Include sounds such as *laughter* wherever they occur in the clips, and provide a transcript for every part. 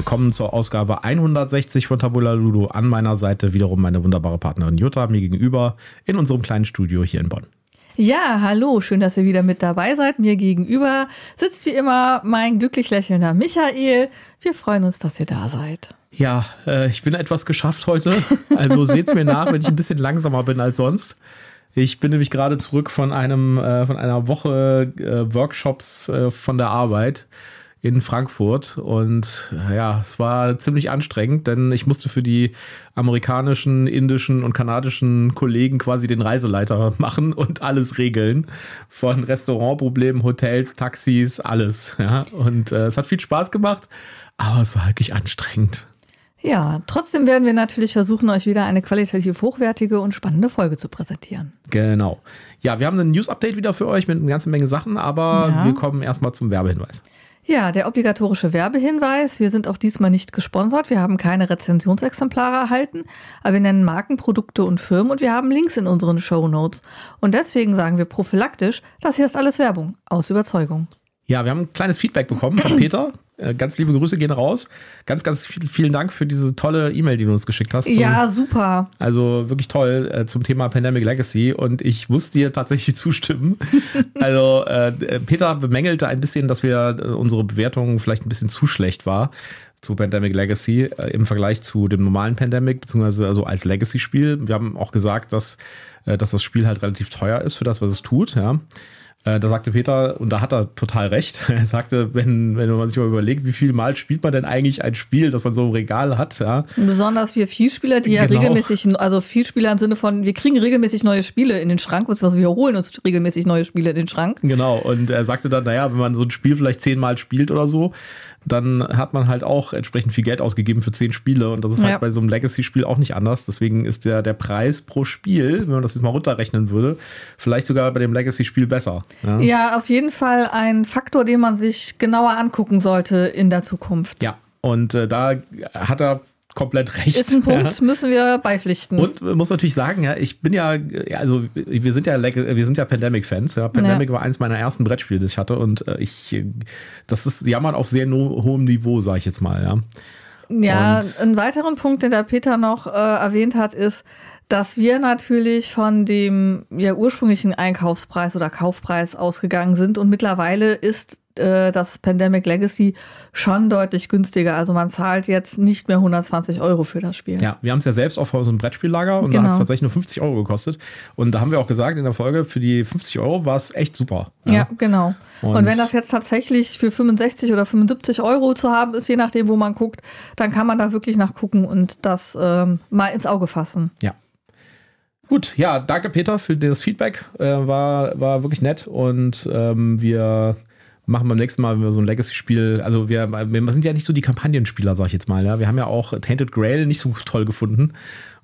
willkommen zur Ausgabe 160 von Tabula Ludo. An meiner Seite wiederum meine wunderbare Partnerin Jutta, mir gegenüber in unserem kleinen Studio hier in Bonn. Ja, hallo, schön, dass ihr wieder mit dabei seid. Mir gegenüber sitzt wie immer mein glücklich lächelnder Michael. Wir freuen uns, dass ihr da seid. Ja, äh, ich bin etwas geschafft heute. Also seht's mir nach, wenn ich ein bisschen langsamer bin als sonst. Ich bin nämlich gerade zurück von einem äh, von einer Woche äh, Workshops äh, von der Arbeit in Frankfurt und ja, es war ziemlich anstrengend, denn ich musste für die amerikanischen, indischen und kanadischen Kollegen quasi den Reiseleiter machen und alles regeln. Von Restaurantproblemen, Hotels, Taxis, alles. Ja. Und äh, es hat viel Spaß gemacht, aber es war wirklich anstrengend. Ja, trotzdem werden wir natürlich versuchen, euch wieder eine qualitativ hochwertige und spannende Folge zu präsentieren. Genau. Ja, wir haben ein News-Update wieder für euch mit einer ganzen Menge Sachen, aber Ja. wir kommen erstmal zum Werbehinweis. Ja, der obligatorische Werbehinweis. Wir sind auch diesmal nicht gesponsert. Wir haben keine Rezensionsexemplare erhalten, aber wir nennen Marken, Produkte und Firmen und wir haben Links in unseren Show Notes. Und deswegen sagen wir prophylaktisch, das hier ist alles Werbung aus Überzeugung. Ja, wir haben ein kleines Feedback bekommen von Peter. Äh, Ganz liebe Grüße gehen raus. Ganz, ganz viel, vielen Dank für diese tolle E-Mail, die du uns geschickt hast. zum- Ja, super. Also wirklich toll äh, zum Thema Pandemic Legacy und ich muss dir tatsächlich *laughs* zustimmen. also äh, Peter bemängelte ein bisschen, dass wir äh, unsere Bewertung vielleicht ein bisschen zu schlecht war zu Pandemic Legacy äh, im Vergleich zu dem normalen Pandemic, beziehungsweise also als Legacy-Spiel. Wir haben auch gesagt, dass, äh, dass das Spiel halt relativ teuer ist für das, was es tut, ja. Äh, Da sagte Peter, und da hat er total recht, *laughs* er sagte, wenn, wenn man sich mal überlegt, wie viel Mal spielt man denn eigentlich ein Spiel, das man so im Regal hat, ja, Besonders wir Vielspieler, die ja Genau. regelmäßig, also Vielspieler im Sinne von, wir kriegen regelmäßig neue Spiele in den Schrank, beziehungsweise wir holen uns regelmäßig neue Spiele in den Schrank. Genau, und er sagte dann, naja, wenn man so ein Spiel vielleicht zehnmal spielt oder so, dann hat man halt auch entsprechend viel Geld ausgegeben für zehn Spiele. Und das ist Ja. halt bei so einem Legacy-Spiel auch nicht anders. Deswegen ist der, der Preis pro Spiel, wenn man das jetzt mal runterrechnen würde, vielleicht sogar bei dem Legacy-Spiel besser. Ja. Ja, auf jeden Fall ein Faktor, den man sich genauer angucken sollte in der Zukunft. ja. Und äh, da hat er komplett recht. Ist ein Punkt, *laughs* Ja. müssen wir beipflichten. Und muss natürlich sagen, ja, ich bin ja, ja, also wir sind ja, wir sind ja Pandemic-Fans. Ja. Pandemic war eins meiner ersten Brettspiele, das ich hatte. Und äh, ich, das ist Jammern auf sehr no hohem Niveau, sage ich jetzt mal, ja. Ja, Und- einen weiteren Punkt, den der Peter noch äh, erwähnt hat, ist, dass wir natürlich von dem ja, ursprünglichen Einkaufspreis oder Kaufpreis ausgegangen sind und mittlerweile ist äh, das Pandemic Legacy schon deutlich günstiger. Also man zahlt jetzt nicht mehr 120 Euro für das Spiel. Ja, wir haben es ja selbst so einem Brettspiellager und da Genau. hat es tatsächlich nur 50 Euro gekostet. Und da haben wir auch gesagt in der Folge, für die 50 Euro war es echt super. Ja, genau. Und, Und- wenn das jetzt tatsächlich für 65 oder 75 Euro zu haben ist, je nachdem, wo man guckt, dann kann man da wirklich nachgucken und das ähm, mal ins Auge fassen. Ja. Gut, ja, danke Peter für das Feedback. Äh, war, war wirklich nett und ähm, wir machen beim nächsten Mal, wenn wir so ein Legacy-Spiel, also wir, wir sind ja nicht so die Kampagnenspieler, sag ich jetzt mal. Ja? Wir haben ja auch Tainted Grail nicht so toll gefunden,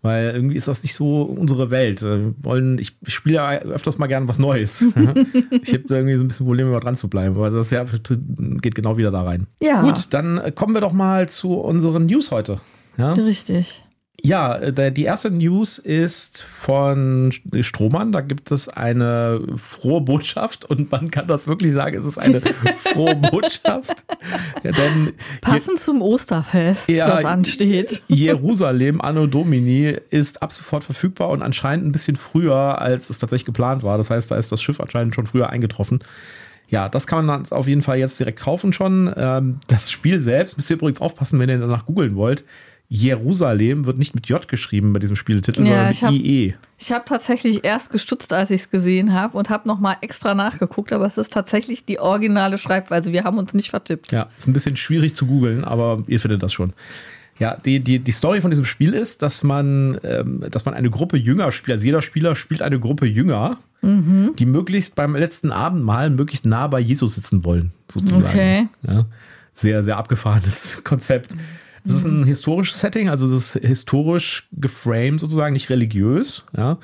weil irgendwie ist das nicht so unsere Welt. Wir wollen, ich, ich spiele ja öfters mal gerne was Neues. *laughs* ich habe da irgendwie so ein bisschen Probleme, immer dran zu bleiben, aber das ja, geht genau wieder da rein. Ja. Gut, dann kommen wir doch mal zu unseren News heute. Ja? Richtig. Ja, äh, die erste News ist von Strohmann. Da gibt es eine frohe Botschaft und man kann das wirklich sagen, es ist eine *laughs* frohe Botschaft. Ja, denn Passend zum Osterfest, Ja, das ansteht. Jerusalem Anno Domini ist ab sofort verfügbar und anscheinend ein bisschen früher, als es tatsächlich geplant war. Das heißt, da ist das Schiff anscheinend schon früher eingetroffen. Ja, das kann man auf jeden Fall jetzt direkt kaufen schon. Ähm, Das Spiel selbst, müsst ihr übrigens aufpassen, wenn ihr danach googeln wollt. Jerusalem wird nicht mit J geschrieben bei diesem Spieltitel, Ja, sondern ich mit hab- IE. Ich habe tatsächlich erst gestutzt, als ich es gesehen habe und habe nochmal extra nachgeguckt, aber es ist tatsächlich die originale Schreibweise. Wir haben uns nicht vertippt. Ja, ist ein bisschen schwierig zu googeln, aber ihr findet das schon. Ja, die, die, die Story von diesem Spiel ist, dass man, ähm, dass man eine Gruppe Jünger spielt. Also jeder Spieler spielt eine Gruppe Jünger, die möglichst beim letzten Abendmahl möglichst nah bei Jesus sitzen wollen, sozusagen. Okay. Ja, sehr, sehr abgefahrenes *laughs* Konzept. Es ist ein historisches Setting, also es ist historisch geframed sozusagen, nicht religiös. Ja.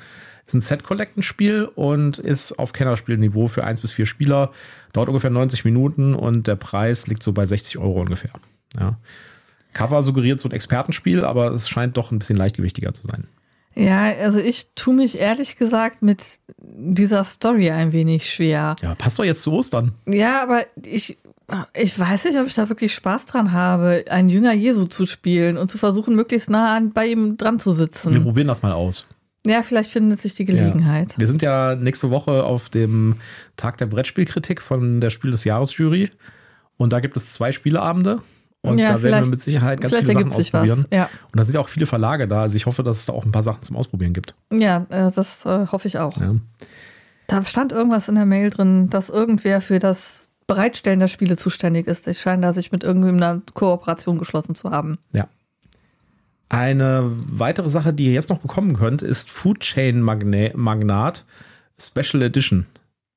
Es ist ein Set-Collecten-Spiel und ist auf Kennerspielniveau für 1 bis 4 Spieler. Dauert ungefähr 90 Minuten und der Preis liegt so bei 60 Euro ungefähr. Ja. Cover suggeriert so ein Expertenspiel, aber es scheint doch ein bisschen leichtgewichtiger zu sein. Ja, also ich tue mich ehrlich gesagt mit dieser Story ein wenig schwer. Ja, passt doch jetzt zu Ostern. Ja, aber ich Ich weiß nicht, ob ich da wirklich Spaß dran habe, einen Jünger Jesu zu spielen und zu versuchen, möglichst nah an, bei ihm dran zu sitzen. Wir probieren das mal aus. Ja, vielleicht findet sich die Gelegenheit. Ja. Wir sind ja nächste Woche auf dem Tag der Brettspielkritik von der Spiel des Jahres Jury. Und da gibt es zwei Spieleabende. Und ja, da werden wir mit Sicherheit ganz viele Sachen ausprobieren. Ja. Und da sind ja auch viele Verlage da. Also ich hoffe, dass es da auch ein paar Sachen zum Ausprobieren gibt. Ja, äh, das äh, hoffe ich auch. Ja. Da stand irgendwas in der Mail drin, dass irgendwer für das Bereitstellen der Spiele zuständig ist. Ich scheine da sich mit irgendeiner eine Kooperation geschlossen zu haben. Ja. Eine weitere Sache, die ihr jetzt noch bekommen könnt, ist Food Chain Magnat Special Edition.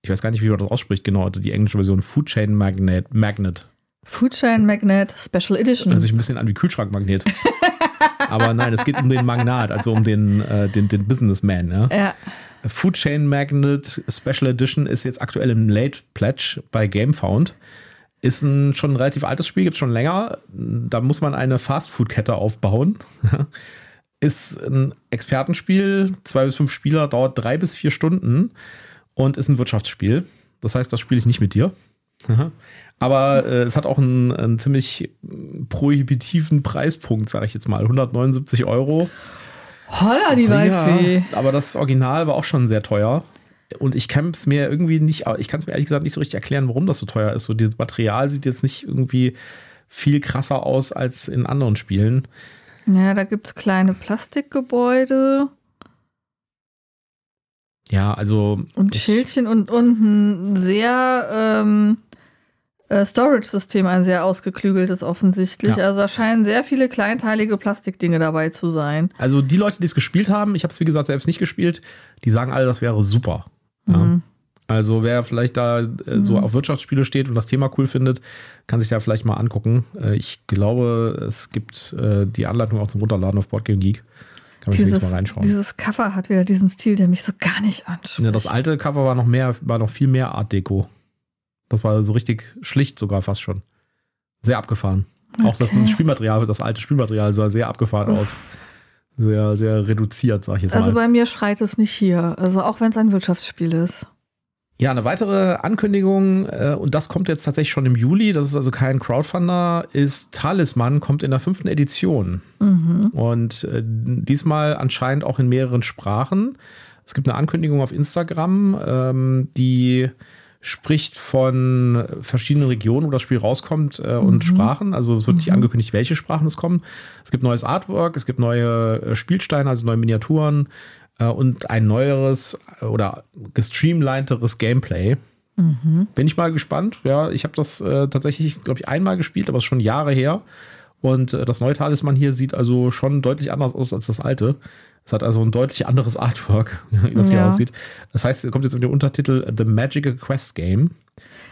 Ich weiß gar nicht, wie man das ausspricht, genau, die englische Version Food Chain Magnet. Magnet. Food Chain Magnet Special Edition. Hört sich ein bisschen an wie Kühlschrankmagnet. *laughs* Aber nein, es geht um den Magnat, also um den, äh, den, den Businessman. Ja? ja. Food Chain Magnet Special Edition ist jetzt aktuell im Late Pledge bei GameFound. Ist ein schon ein relativ altes Spiel, gibt es schon länger. Da muss man eine Fastfood-Kette aufbauen. *laughs* ist ein Expertenspiel, zwei bis fünf Spieler, dauert drei bis vier Stunden und ist ein Wirtschaftsspiel. Das heißt, das spiele ich nicht mit dir. *laughs* Aber äh, es hat auch einen, einen ziemlich prohibitiven Preispunkt, sage ich jetzt mal. 179 Euro. Holla, die Waldfee. Ja, aber das Original war auch schon sehr teuer. Und ich kann es mir irgendwie nicht, ich kann es mir ehrlich gesagt nicht so richtig erklären, warum das so teuer ist. So, das Material sieht jetzt nicht irgendwie viel krasser aus als in anderen Spielen. Ja, da gibt es kleine Plastikgebäude. Ja, also. Und Schildchen und, und ein sehr ähm, äh, Storage-System, ein sehr ausgeklügeltes offensichtlich. Ja. Also da scheinen sehr viele kleinteilige Plastikdinge dabei zu sein. Also die Leute, die es gespielt haben, ich habe es wie gesagt selbst nicht gespielt, die sagen alle, das wäre super. Ja. Mhm. Also wer vielleicht da äh, so mhm. auf Wirtschaftsspiele steht und das Thema cool findet, kann sich da vielleicht mal angucken. Äh, ich glaube, es gibt äh, die Anleitung auch zum Runterladen auf Boardgame Geek. Kann man dieses, mal reinschauen. Dieses Cover hat wieder diesen Stil, der mich so gar nicht anspricht. Ja, das alte Cover war noch mehr, war noch viel mehr Art Deco. Das war so richtig schlicht sogar fast schon. Sehr abgefahren. Okay. Auch das Spielmaterial, das alte Spielmaterial sah sehr abgefahren Uff. aus. Sehr, sehr reduziert, sag ich jetzt also mal. Also bei mir schreit es nicht hier. Also auch wenn es ein Wirtschaftsspiel ist. Ja, eine weitere Ankündigung, äh, und das kommt jetzt tatsächlich schon im Juli, das ist also kein Crowdfunder, ist Talisman, kommt in der fünften Edition. Mhm. Und äh, diesmal anscheinend auch in mehreren Sprachen. Es gibt eine Ankündigung auf Instagram, ähm, die spricht von verschiedenen Regionen, wo das Spiel rauskommt äh, und mhm. Sprachen. Also es wird mhm. nicht angekündigt, welche Sprachen es kommen. Es gibt neues Artwork, es gibt neue äh, Spielsteine, also neue Miniaturen äh, und ein neueres äh, oder gestreamlineteres Gameplay. Mhm. Bin ich mal gespannt. Ja, ich habe das äh, tatsächlich, glaube ich, einmal gespielt, aber es ist schon Jahre her. Und äh, das neue Talisman hier sieht also schon deutlich anders aus als das alte. Es hat also ein deutlich anderes Artwork, *laughs* wie das ja. hier aussieht. Das heißt, es kommt jetzt mit dem Untertitel The Magical Quest Game.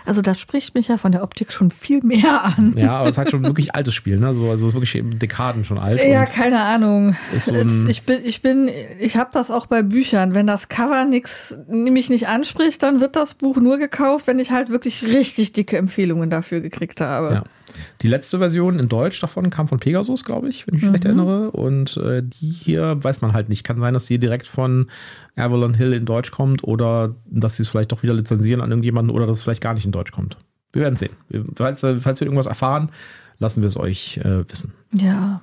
Also das spricht mich ja von der Optik schon viel mehr an. Ja, aber es hat schon wirklich altes Spiel, ne? Also, also wirklich Dekaden schon alt. Ja, keine Ahnung. So ich bin, ich bin, ich habe das auch bei Büchern. Wenn das Cover nix, mich nicht anspricht, dann wird das Buch nur gekauft, wenn ich halt wirklich richtig dicke Empfehlungen dafür gekriegt habe. Ja. Die letzte Version in Deutsch davon kam von Pegasus, glaube ich, wenn ich mich mhm. recht erinnere. Und äh, die hier weiß man halt nicht. Kann sein, dass die direkt von Avalon Hill in Deutsch kommt oder dass sie es vielleicht doch wieder lizenzieren an irgendjemanden oder dass es vielleicht gar nicht in Deutsch kommt. Wir werden sehen. Falls, äh, falls wir irgendwas erfahren, lassen wir es euch äh, wissen. Ja.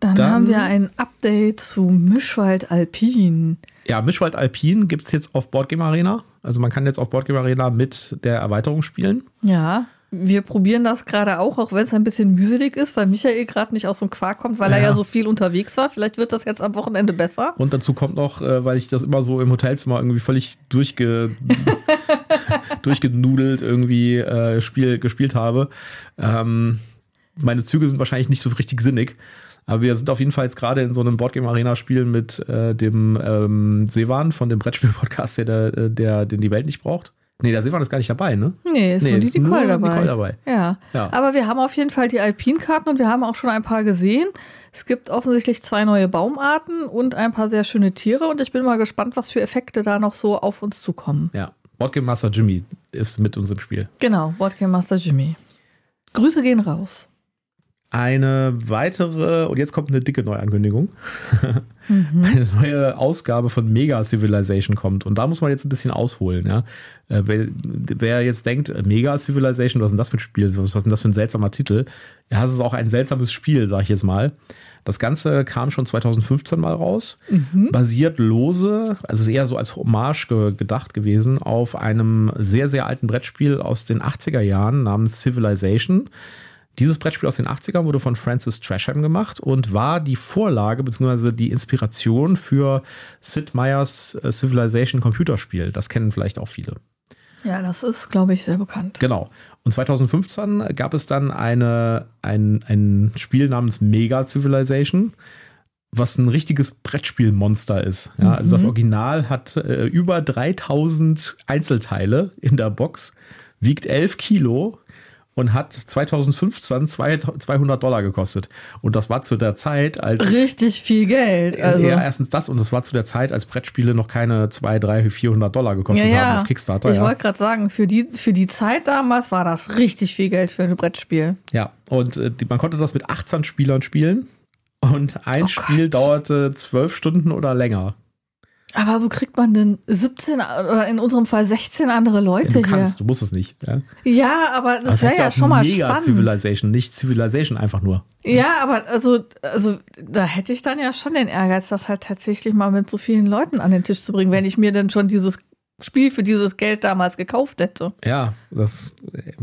Dann, Dann, haben wir ein Update zu Mischwald Alpin. Ja, Mischwald Alpin gibt es jetzt auf Boardgame Arena. Also man kann jetzt auf Boardgame Arena mit der Erweiterung spielen. Ja. Wir probieren das gerade auch, auch wenn es ein bisschen mühselig ist, weil Michael gerade nicht aus dem Quark kommt, weil ja. er ja so viel unterwegs war. Vielleicht wird das jetzt am Wochenende besser. Und dazu kommt noch, äh, weil ich das immer so im Hotelzimmer irgendwie völlig durchge *laughs* durchgenudelt irgendwie äh, Spiel gespielt habe. Ähm, meine Züge sind wahrscheinlich nicht so richtig sinnig. Aber wir sind auf jeden Fall jetzt gerade in so einem Boardgame-Arena-Spiel mit äh, dem ähm, Sevan von dem Brettspiel-Podcast, der, der, der, den die Welt nicht braucht. Nee, der Silvan ist gar nicht dabei, ne? Nee, ist nee, nur die Nicole, nur dabei. Nicole dabei. Ja. ja. Aber wir haben auf jeden Fall die Alpinkarten und wir haben auch schon ein paar gesehen. Es gibt offensichtlich zwei neue Baumarten und ein paar sehr schöne Tiere und ich bin mal gespannt, was für Effekte da noch so auf uns zukommen. Ja. Boardgame Master Jimmy ist mit uns im Spiel. Genau, Boardgame Master Jimmy. Grüße gehen raus. Eine weitere, und jetzt kommt eine dicke Neuankündigung. *laughs* mhm. eine neue Ausgabe von Mega Civilization kommt. Und da muss man jetzt ein bisschen ausholen. Ja? Äh, wer, wer, jetzt denkt, Mega Civilization, was ist denn das für ein Spiel? Was ist denn das für ein seltsamer Titel? Ja, es ist auch ein seltsames Spiel, sag ich jetzt mal. Das Ganze kam schon 2015 mal raus, mhm. basiert lose, also ist eher so als Hommage ge gedacht gewesen, auf einem sehr, sehr alten Brettspiel aus den 80er Jahren namens Civilization. Dieses Brettspiel aus den 80ern wurde von Francis Tresham gemacht und war die Vorlage bzw. die Inspiration für Sid Meier's äh, Civilization Computerspiel. Das kennen vielleicht auch viele. Ja, das ist, glaube ich, sehr bekannt. Genau. Und 2015 gab es dann eine, ein, ein Spiel namens Mega Civilization, was ein richtiges Brettspielmonster ist. Ja, also das mhm. Original hat äh, über 3000 Einzelteile in der Box, wiegt 11 Kilo und hat 2015 200 Dollar gekostet. Und das war zu der Zeit als. Richtig viel Geld. Also. Ja, erstens das und das war zu der Zeit, als Brettspiele noch keine 200, 300, 400 Dollar gekostet ja, ja. haben auf Kickstarter. Ich ja. wollte gerade sagen, für die, für die Zeit damals war das richtig viel Geld für ein Brettspiel. Ja, und äh, man konnte das mit 18 Spielern spielen. Und ein oh Spiel Gott. dauerte 12 Stunden oder länger. Aber wo kriegt man denn 17 oder in unserem Fall 16 andere Leute ja, du kannst, her? Du musst es nicht. Ja, ja aber das wäre ja schon mal mega spannend. Civilization, nicht Civilization einfach nur. Ja, aber also, also da hätte ich dann ja schon den Ehrgeiz, das halt tatsächlich mal mit so vielen Leuten an den Tisch zu bringen, wenn ich mir denn schon dieses Spiel für dieses Geld damals gekauft hätte. Ja, das,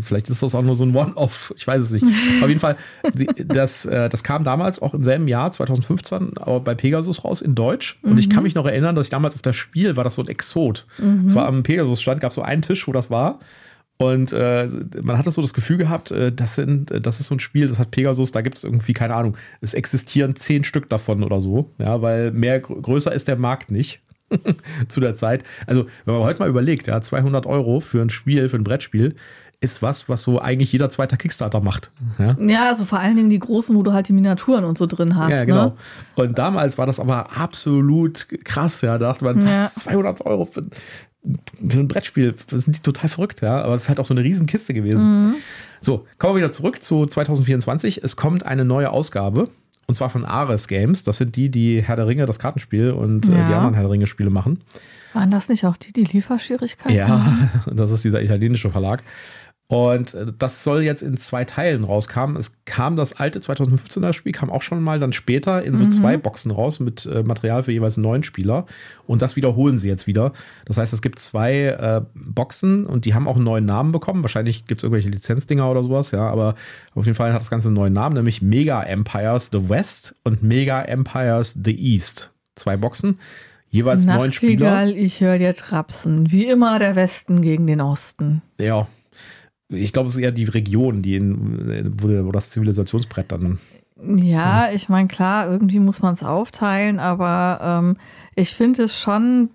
vielleicht ist das auch nur so ein One-Off, ich weiß es nicht. *laughs* Auf jeden Fall, das, äh, das kam damals auch im selben Jahr, 2015, aber bei Pegasus raus in Deutsch. Und mhm. ich kann mich noch erinnern, dass ich damals auf das Spiel war das so ein Exot. Mhm. Es war am Pegasus-Stand, gab es so einen Tisch, wo das war. Und äh, man hatte so das Gefühl gehabt, äh, das, sind, äh, das ist so ein Spiel, das hat Pegasus, da gibt es irgendwie, keine Ahnung, es existieren zehn Stück davon oder so, ja, weil mehr größer ist der Markt nicht. *laughs* zu der Zeit. Also, wenn man heute mal überlegt, ja, 200 Euro für ein Spiel, für ein Brettspiel, ist was, was so eigentlich jeder zweite Kickstarter macht. Ja, ja also vor allen Dingen die großen, wo du halt die Miniaturen und so drin hast. Ja, genau. Ne? Und damals war das aber absolut krass, ja. Da dachte man, ja. 200 Euro für, für, ein Brettspiel, das sind die total verrückt, ja. Aber es ist halt auch so eine riesen Kiste gewesen. Mhm. So, kommen wir wieder zurück zu 2024. Es kommt eine neue Ausgabe und zwar von Ares Games. Das sind die, die Herr der Ringe, das Kartenspiel und ja. äh, die anderen Herr der Ringe-Spiele machen. Waren das nicht auch die, die Lieferschwierigkeiten? Ja, *laughs* das ist dieser italienische Verlag. Und äh, das soll jetzt in zwei Teilen rauskommen. Es kam das alte 2015er Spiel, kam auch schon mal dann später in so mhm. zwei Boxen raus mit äh, Material für jeweils neun Spieler. Und das wiederholen sie jetzt wieder. Das heißt, es gibt zwei äh, Boxen und die haben auch einen neuen Namen bekommen. Wahrscheinlich gibt es irgendwelche Lizenzdinger oder sowas, ja. Aber auf jeden Fall hat das Ganze einen neuen Namen, nämlich Mega Empires the West und Mega Empires the East. Zwei Boxen jeweils neun Spieler. ich höre dir trapsen. Wie immer der Westen gegen den Osten. Ja, ich glaube, es ist eher die Region, die in, wo, wo das Zivilisationsbrett dann. Ja, so. ich meine, klar, irgendwie muss man es aufteilen, aber ähm, ich finde es schon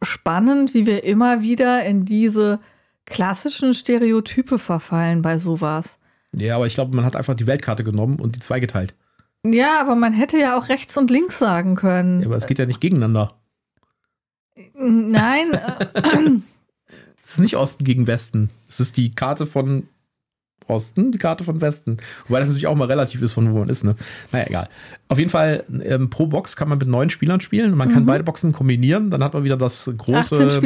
spannend, wie wir immer wieder in diese klassischen Stereotype verfallen bei sowas. Ja, aber ich glaube, man hat einfach die Weltkarte genommen und die zweigeteilt. Ja, aber man hätte ja auch rechts und links sagen können. Ja, aber es geht ja nicht gegeneinander. Nein. Es ist nicht Osten gegen Westen. Es ist die Karte von Osten, die Karte von Westen. Wobei das natürlich auch mal relativ ist, von wo man ist. Ne? Naja, egal. Auf jeden Fall, ähm, pro Box kann man mit neun Spielern spielen. Man mhm. kann beide Boxen kombinieren. Dann hat man wieder das große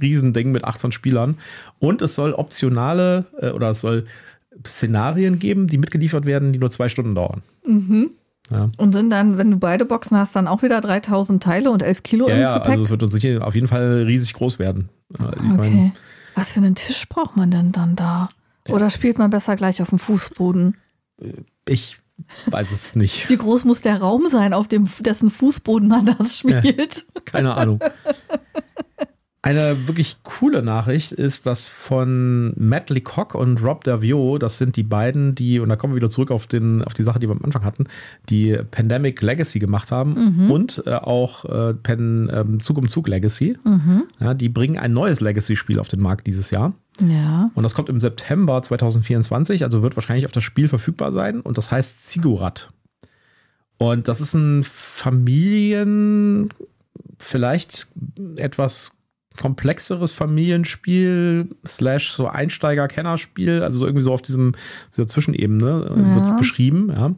Riesending mit 18 Spielern. Und es soll optionale äh, oder es soll Szenarien geben, die mitgeliefert werden, die nur zwei Stunden dauern. Mhm. Ja. Und sind dann, wenn du beide Boxen hast, dann auch wieder 3000 Teile und 11 Kilo ja, im Gepäck? Ja, also es wird uns sicher auf jeden Fall riesig groß werden. Ich okay. Mein, Was für einen Tisch braucht man denn dann da? Oder spielt man besser gleich auf dem Fußboden? Ich weiß es *laughs* nicht. Wie groß muss der Raum sein, auf dem dessen Fußboden man das spielt? Ja, keine Ahnung. *laughs* Eine wirklich coole Nachricht ist, dass von Matt Leacock und Rob Davio, das sind die beiden, die, und da kommen wir wieder zurück auf, den, auf die Sache, die wir am Anfang hatten, die Pandemic Legacy gemacht haben mhm. und äh, auch äh, Pen, äh, Zug um Zug Legacy. Mhm. Ja, die bringen ein neues Legacy-Spiel auf den Markt dieses Jahr. Ja. Und das kommt im September 2024, also wird wahrscheinlich auf das Spiel verfügbar sein und das heißt Ziggurat. Und das ist ein Familien, vielleicht etwas komplexeres Familienspiel slash so Einsteiger-Kennerspiel, also so irgendwie so auf diesem, dieser Zwischenebene äh, ja. wird es beschrieben, ja.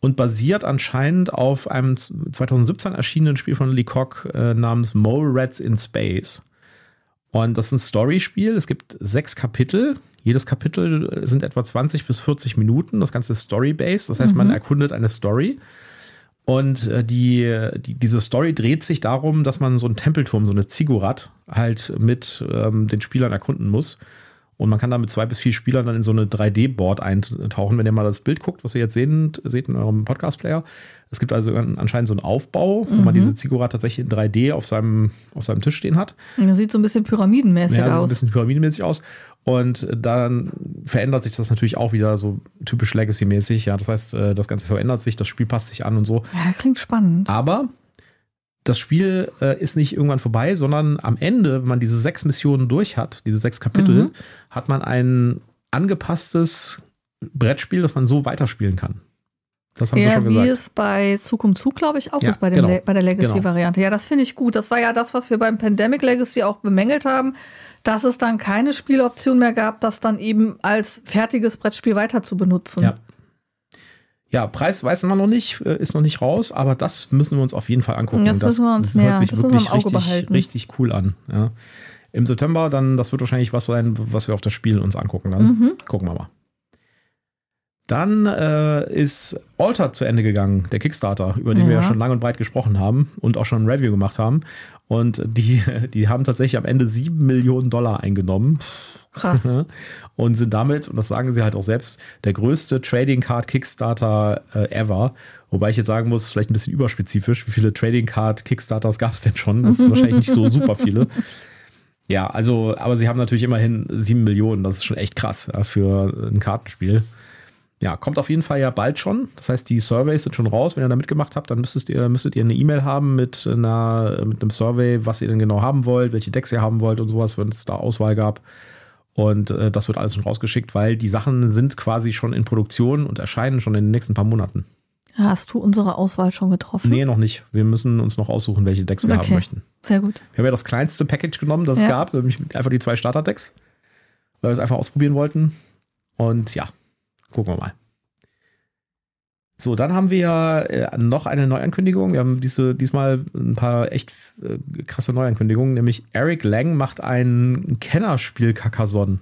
und basiert anscheinend auf einem 2017 erschienenen Spiel von Leacock äh, namens Mole Rats in Space. Und das ist ein Story-Spiel. Es gibt sechs Kapitel. Jedes Kapitel sind etwa 20 bis 40 Minuten. Das Ganze ist Story-based. Das heißt, mhm. man erkundet eine Story. Und äh, die, die, diese Story dreht sich darum, dass man so einen Tempelturm, so eine Ziggurat, halt mit ähm, den Spielern erkunden muss. Und man kann da mit zwei bis vier Spielern dann in so eine 3D-Board eintauchen. Wenn ihr mal das Bild guckt, was ihr jetzt sehen, seht in eurem Podcast-Player. Es gibt also anscheinend so einen Aufbau, wo mhm. man diese Ziggurat tatsächlich in 3D auf seinem, auf seinem Tisch stehen hat. Das sieht so ein bisschen pyramidenmäßig ja, aus. Sieht ein bisschen pyramidenmäßig aus. Und dann verändert sich das natürlich auch wieder so typisch Legacy-mäßig. Ja, das heißt, äh, das Ganze verändert sich, das Spiel passt sich an und so. Ja, klingt spannend. Aber das Spiel äh, ist nicht irgendwann vorbei, sondern am Ende, wenn man diese sechs Missionen durch hat, diese sechs Kapitel, mhm. hat man ein angepasstes Brettspiel, das man so weiterspielen kann. Das haben ja, sie schon gesagt. wie es bei Zug um Zug, glaube ich, auch ja, ist bei, genau. bei der Legacy-Variante. Genau. Ja, das finde ich gut. Das war ja das, was wir beim Pandemic Legacy auch bemängelt haben, dass es dann keine Spieloption mehr gab, das dann eben als fertiges Brettspiel weiter zu benutzen. Ja, ja, Preis weiß man noch nicht, äh, ist noch nicht raus, aber das müssen wir uns auf jeden Fall angucken. Das, das müssen wir uns das hört ja, sich wirklich richtig, richtig cool an. Ja. Im September, dann, das wird wahrscheinlich was sein, was wir auf das Spiel uns angucken. Dann mhm. gucken wir mal. Dann äh, ist Alter zu Ende gegangen, der Kickstarter, über den ja. wir ja schon lang und breit gesprochen haben und auch schon ein Review gemacht haben. Und die, *laughs* die haben tatsächlich am Ende sieben Millionen Dollar eingenommen. Krass. *laughs* und sind damit, und das sagen sie halt auch selbst, der größte Trading Card Kickstarter äh, ever. Wobei ich jetzt sagen muss, vielleicht ein bisschen überspezifisch, wie viele Trading Card Kickstarters gab es denn schon? Das sind wahrscheinlich nicht so super viele. Ja, also, aber sie haben natürlich immerhin sieben Millionen. Das ist schon echt krass ja, für ein Kartenspiel. Ja, kommt auf jeden Fall ja bald schon. Das heißt, die Surveys sind schon raus. Wenn ihr da mitgemacht habt, dann müsstet ihr, müsstet ihr eine E-Mail haben mit, einer, mit einem Survey, was ihr denn genau haben wollt, welche Decks ihr haben wollt und sowas, wenn es da Auswahl gab. Und äh, das wird alles schon rausgeschickt, weil die Sachen sind quasi schon in Produktion und erscheinen schon in den nächsten paar Monaten. Hast du unsere Auswahl schon getroffen? Nee, noch nicht. Wir müssen uns noch aussuchen, welche Decks wir okay. haben möchten. Sehr gut. Wir haben ja das kleinste Package genommen, das ja. es gab, nämlich einfach die zwei Starter-Decks, weil wir es einfach ausprobieren wollten. Und ja, gucken wir mal. So, dann haben wir äh, noch eine Neuankündigung. Wir haben diese, diesmal ein paar echt äh, krasse Neuankündigungen, nämlich Eric Lang macht ein Kennerspiel Carcassonne.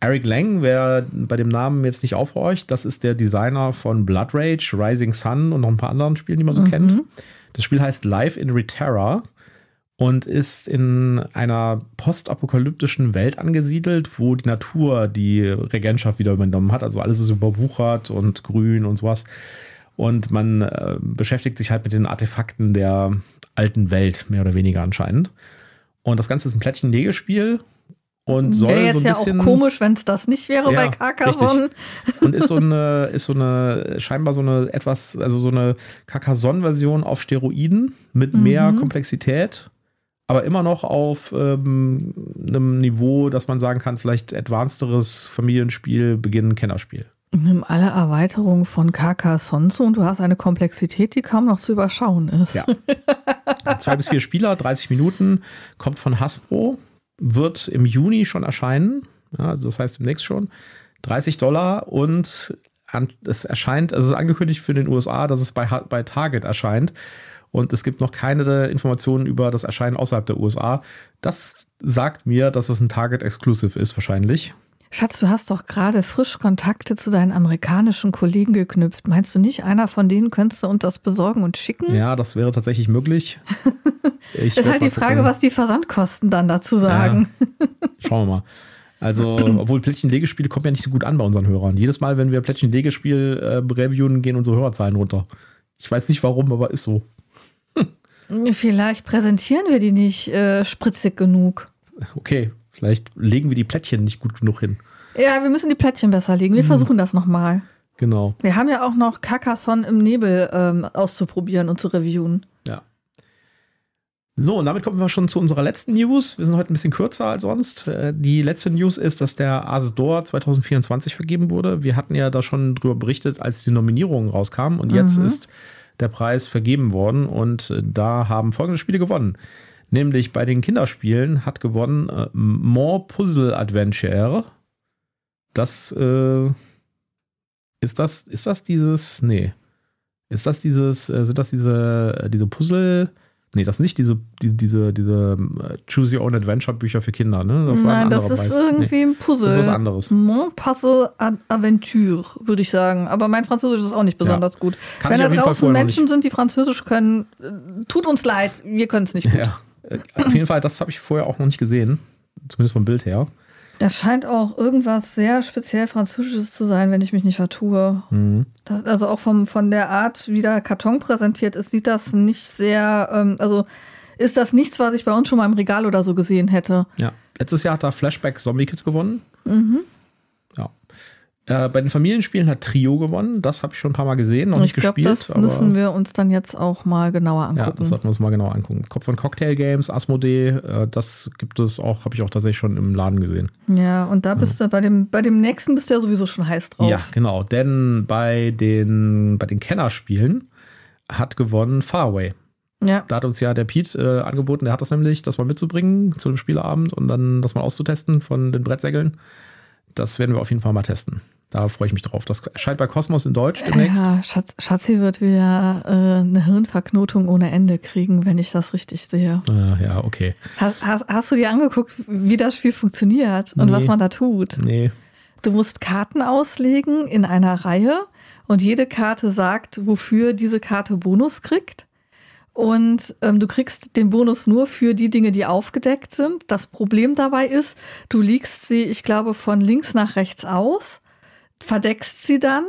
Eric Lang, wer bei dem Namen jetzt nicht aufhorcht, das ist der Designer von Blood Rage, Rising Sun und noch ein paar anderen Spielen, die man so mhm. kennt. Das Spiel heißt Live in Reterra und ist in einer postapokalyptischen Welt angesiedelt, wo die Natur die Regentschaft wieder übernommen hat. Also alles ist überwuchert und grün und sowas. Und man äh, beschäftigt sich halt mit den Artefakten der alten Welt, mehr oder weniger anscheinend. Und das Ganze ist ein Plättchen-Legespiel und soll wäre jetzt so ein ja auch komisch, wenn es das nicht wäre ja, bei Carcassonne. *laughs* Und ist so eine, ist so eine, scheinbar so eine etwas, also so eine Carcassonne-Version auf Steroiden mit mhm. mehr Komplexität aber immer noch auf ähm, einem Niveau, dass man sagen kann, vielleicht advancederes Familienspiel, Beginn, Kennerspiel. Nimm alle Erweiterungen von Carcassonne und du hast eine Komplexität, die kaum noch zu überschauen ist. Ja. Zwei bis vier Spieler, 30 Minuten, kommt von Hasbro, wird im Juni schon erscheinen, ja, also das heißt demnächst schon. 30 Dollar und es erscheint, also es ist angekündigt für den USA, dass es bei, bei Target erscheint und es gibt noch keine Informationen über das Erscheinen außerhalb der USA. Das sagt mir, dass es ein Target Exclusive ist, wahrscheinlich. Schatz, du hast doch gerade frisch Kontakte zu deinen amerikanischen Kollegen geknüpft. Meinst du nicht, einer von denen könntest du uns das besorgen und schicken? Ja, das wäre tatsächlich möglich. *laughs* Ich ist halt die Frage, was die Versandkosten dann dazu sagen. Ja. Schauen wir mal. Also, *clears throat* obwohl Plättchen-Legespiele kommen ja nicht so gut an bei unseren Hörern. Jedes Mal, wenn wir Plättchen-Legespiel äh, reviewen, gehen unsere Hörerzahlen runter. Ich weiß nicht warum, aber ist so. Vielleicht präsentieren wir die nicht äh, spritzig genug. Okay, vielleicht legen wir die Plättchen nicht gut genug hin. Ja, wir müssen die Plättchen besser legen. Wir hm. versuchen das nochmal. Genau. Wir haben ja auch noch Carcassonne im Nebel ähm, auszuprobieren und zu reviewen. Ja. So, und damit kommen wir schon zu unserer letzten News. Wir sind heute ein bisschen kürzer als sonst. Äh, die letzte News ist, dass der Asdor 2024 vergeben wurde. Wir hatten ja da schon drüber berichtet, als die Nominierungen rauskamen. Und jetzt mhm. ist der Preis vergeben worden und äh, da haben folgende Spiele gewonnen. Nämlich bei den Kinderspielen hat gewonnen äh, More Puzzle Adventure. Das äh, ist das, ist das dieses? Nee. Ist das dieses, äh, sind das diese, äh, diese Puzzle? Nee, das nicht diese, diese, diese, diese äh, Choose Your Own Adventure Bücher für Kinder, ne? Das Nein, das ist Preis. irgendwie ein Puzzle. Das ist was anderes. Mon Puzzle Aventure, würde ich sagen. Aber mein Französisch ist auch nicht besonders ja. gut. Kann Wenn da draußen Menschen sind, die Französisch können, tut uns leid, wir können es nicht gut. Ja. Auf jeden Fall, das habe ich vorher auch noch nicht gesehen. Zumindest vom Bild her. Das scheint auch irgendwas sehr speziell Französisches zu sein, wenn ich mich nicht vertue. Mhm. Das, also auch vom, von der Art, wie der Karton präsentiert ist, sieht das nicht sehr, ähm, also ist das nichts, was ich bei uns schon mal im Regal oder so gesehen hätte. Ja. Letztes Jahr hat da Flashback Zombie Kids gewonnen. Mhm. Äh, bei den Familienspielen hat Trio gewonnen. Das habe ich schon ein paar Mal gesehen, noch ich nicht glaub, gespielt. Das müssen wir uns dann jetzt auch mal genauer angucken. Ja, das sollten wir uns mal genauer angucken. Kopf von Cocktail Games, Asmodee, äh, das gibt es auch, habe ich auch tatsächlich schon im Laden gesehen. Ja, und da bist ja. du bei dem, bei dem nächsten bist du ja sowieso schon heiß drauf. Ja, genau. Denn bei den, bei den Kennerspielen hat gewonnen Faraway. Ja. Da hat uns ja der Pete äh, angeboten, der hat das nämlich, das mal mitzubringen zu dem Spieleabend und dann das mal auszutesten von den Brettsägeln. Das werden wir auf jeden Fall mal testen. Da freue ich mich drauf. Das erscheint bei Kosmos in Deutsch demnächst. Ja, Schatz, Schatzi wird wieder äh, eine Hirnverknotung ohne Ende kriegen, wenn ich das richtig sehe. Ah, ja, okay. Hast, hast, hast, du dir angeguckt, wie das Spiel funktioniert und nee. was man da tut? Nee. Du musst Karten auslegen in einer Reihe und jede Karte sagt, wofür diese Karte Bonus kriegt. Und ähm, du kriegst den Bonus nur für die Dinge, die aufgedeckt sind. Das Problem dabei ist, du liegst sie, ich glaube, von links nach rechts aus verdeckst sie dann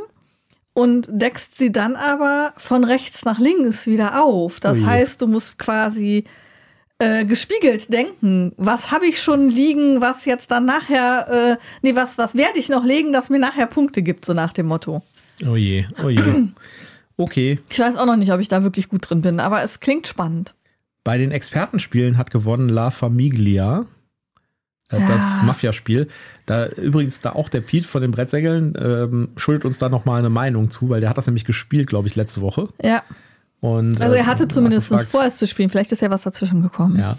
und deckst sie dann aber von rechts nach links wieder auf. Das Ui. heißt, du musst quasi äh, gespiegelt denken. Was habe ich schon liegen, was jetzt dann nachher, äh, nee, was, was werde ich noch legen, das mir nachher Punkte gibt, so nach dem Motto. Oh je, oh je. Okay. Ich weiß auch noch nicht, ob ich da wirklich gut drin bin, aber es klingt spannend. Bei den Expertenspielen hat gewonnen La Famiglia. Äh, das ja. Mafia-Spiel. Da übrigens da auch der Pete von den Brettsägeln ähm, schuldet uns da noch mal eine Meinung zu, weil der hat das nämlich gespielt, glaube ich, letzte Woche. Ja. Und, also er hatte äh, zumindest vor, es zu spielen. Vielleicht ist ja was dazwischen gekommen. Ja.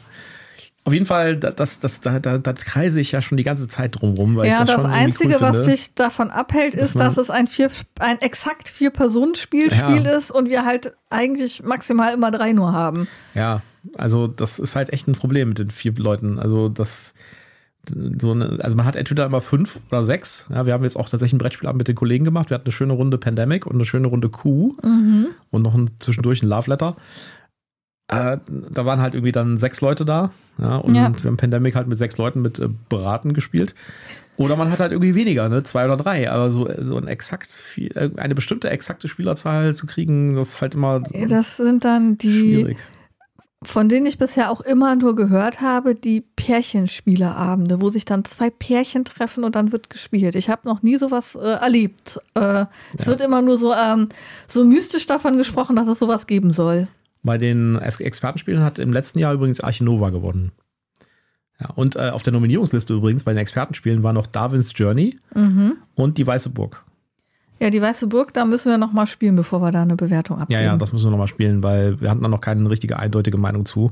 Auf jeden Fall, das, das, da, da, da kreise ich ja schon die ganze Zeit drumrum. Weil ja, das, das Einzige, cool was dich davon abhält, ist, dass, dass es ein, vier, ein exakt Vier-Personen-Spiel ja. ist und wir halt eigentlich maximal immer drei nur haben. Ja, also das ist halt echt ein Problem mit den vier Leuten. Also das so eine, also man hat entweder immer fünf oder sechs. Ja, wir haben jetzt auch tatsächlich ein Brettspielabend mit den Kollegen gemacht. Wir hatten eine schöne Runde Pandemic und eine schöne Runde Q mhm. und noch ein, zwischendurch ein Love Letter. Äh, da waren halt irgendwie dann sechs Leute da. Ja, und ja. wir haben Pandemic halt mit sechs Leuten mit äh, Beraten gespielt. Oder man hat halt irgendwie weniger, ne? Zwei oder drei. Aber so, so ein exakt viel, äh, eine bestimmte exakte Spielerzahl zu kriegen, das ist halt immer. Das sind dann die. Schwierig von denen ich bisher auch immer nur gehört habe, die Pärchenspieleabende, wo sich dann zwei Pärchen treffen und dann wird gespielt. Ich habe noch nie sowas äh, erlebt. Äh, ja. Es wird immer nur so, ähm, so mystisch davon gesprochen, dass es sowas geben soll. Bei den Expertenspielen hat im letzten Jahr übrigens Archinova gewonnen. Ja, und äh, auf der Nominierungsliste übrigens bei den Expertenspielen war noch Darwins Journey mhm. und die Weiße Burg. Ja, die Weiße Burg, da müssen wir noch mal spielen, bevor wir da eine Bewertung abgeben. Ja, ja, das müssen wir noch mal spielen, weil wir hatten da noch keine richtige eindeutige Meinung zu.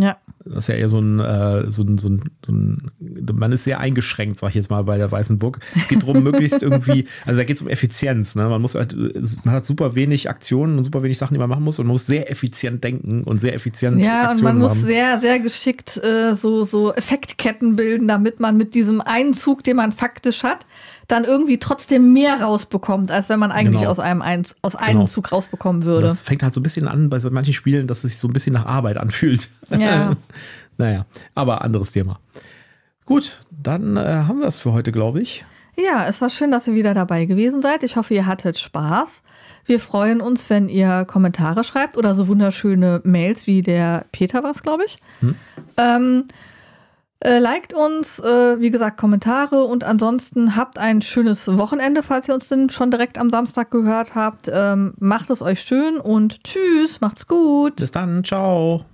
Ja. Das ist ja eher so ein, äh, so ein, so ein, so ein man ist sehr eingeschränkt, sag ich jetzt mal, bei der Weißen Burg. Es geht darum, *laughs* möglichst irgendwie, also da geht es um Effizienz, ne? Man muss halt, man hat super wenig Aktionen und super wenig Sachen, die man machen muss und man muss sehr effizient denken und sehr effizient Ja, Aktionen und man muss sehr, sehr geschickt äh, so, so Effektketten bilden, damit man mit diesem einen Zug, den man faktisch hat, dann irgendwie trotzdem mehr rausbekommt, als wenn man eigentlich genau. aus einem, ein, aus einem genau. Zug rausbekommen würde. Das fängt halt so ein bisschen an bei so manchen Spielen, dass es sich so ein bisschen nach Arbeit anfühlt. Ja. *laughs* naja, aber anderes Thema. Gut, dann äh, haben wir es für heute, glaube ich. Ja, es war schön, dass ihr wieder dabei gewesen seid. Ich hoffe, ihr hattet Spaß. Wir freuen uns, wenn ihr Kommentare schreibt oder so wunderschöne Mails wie der Peter war es, glaube ich. Hm. Ähm, äh, liked uns, äh, wie gesagt, Kommentare und ansonsten habt ein schönes Wochenende, falls ihr uns denn schon direkt am Samstag gehört habt. Ähm, macht es euch schön und tschüss, macht's gut. Bis dann, ciao.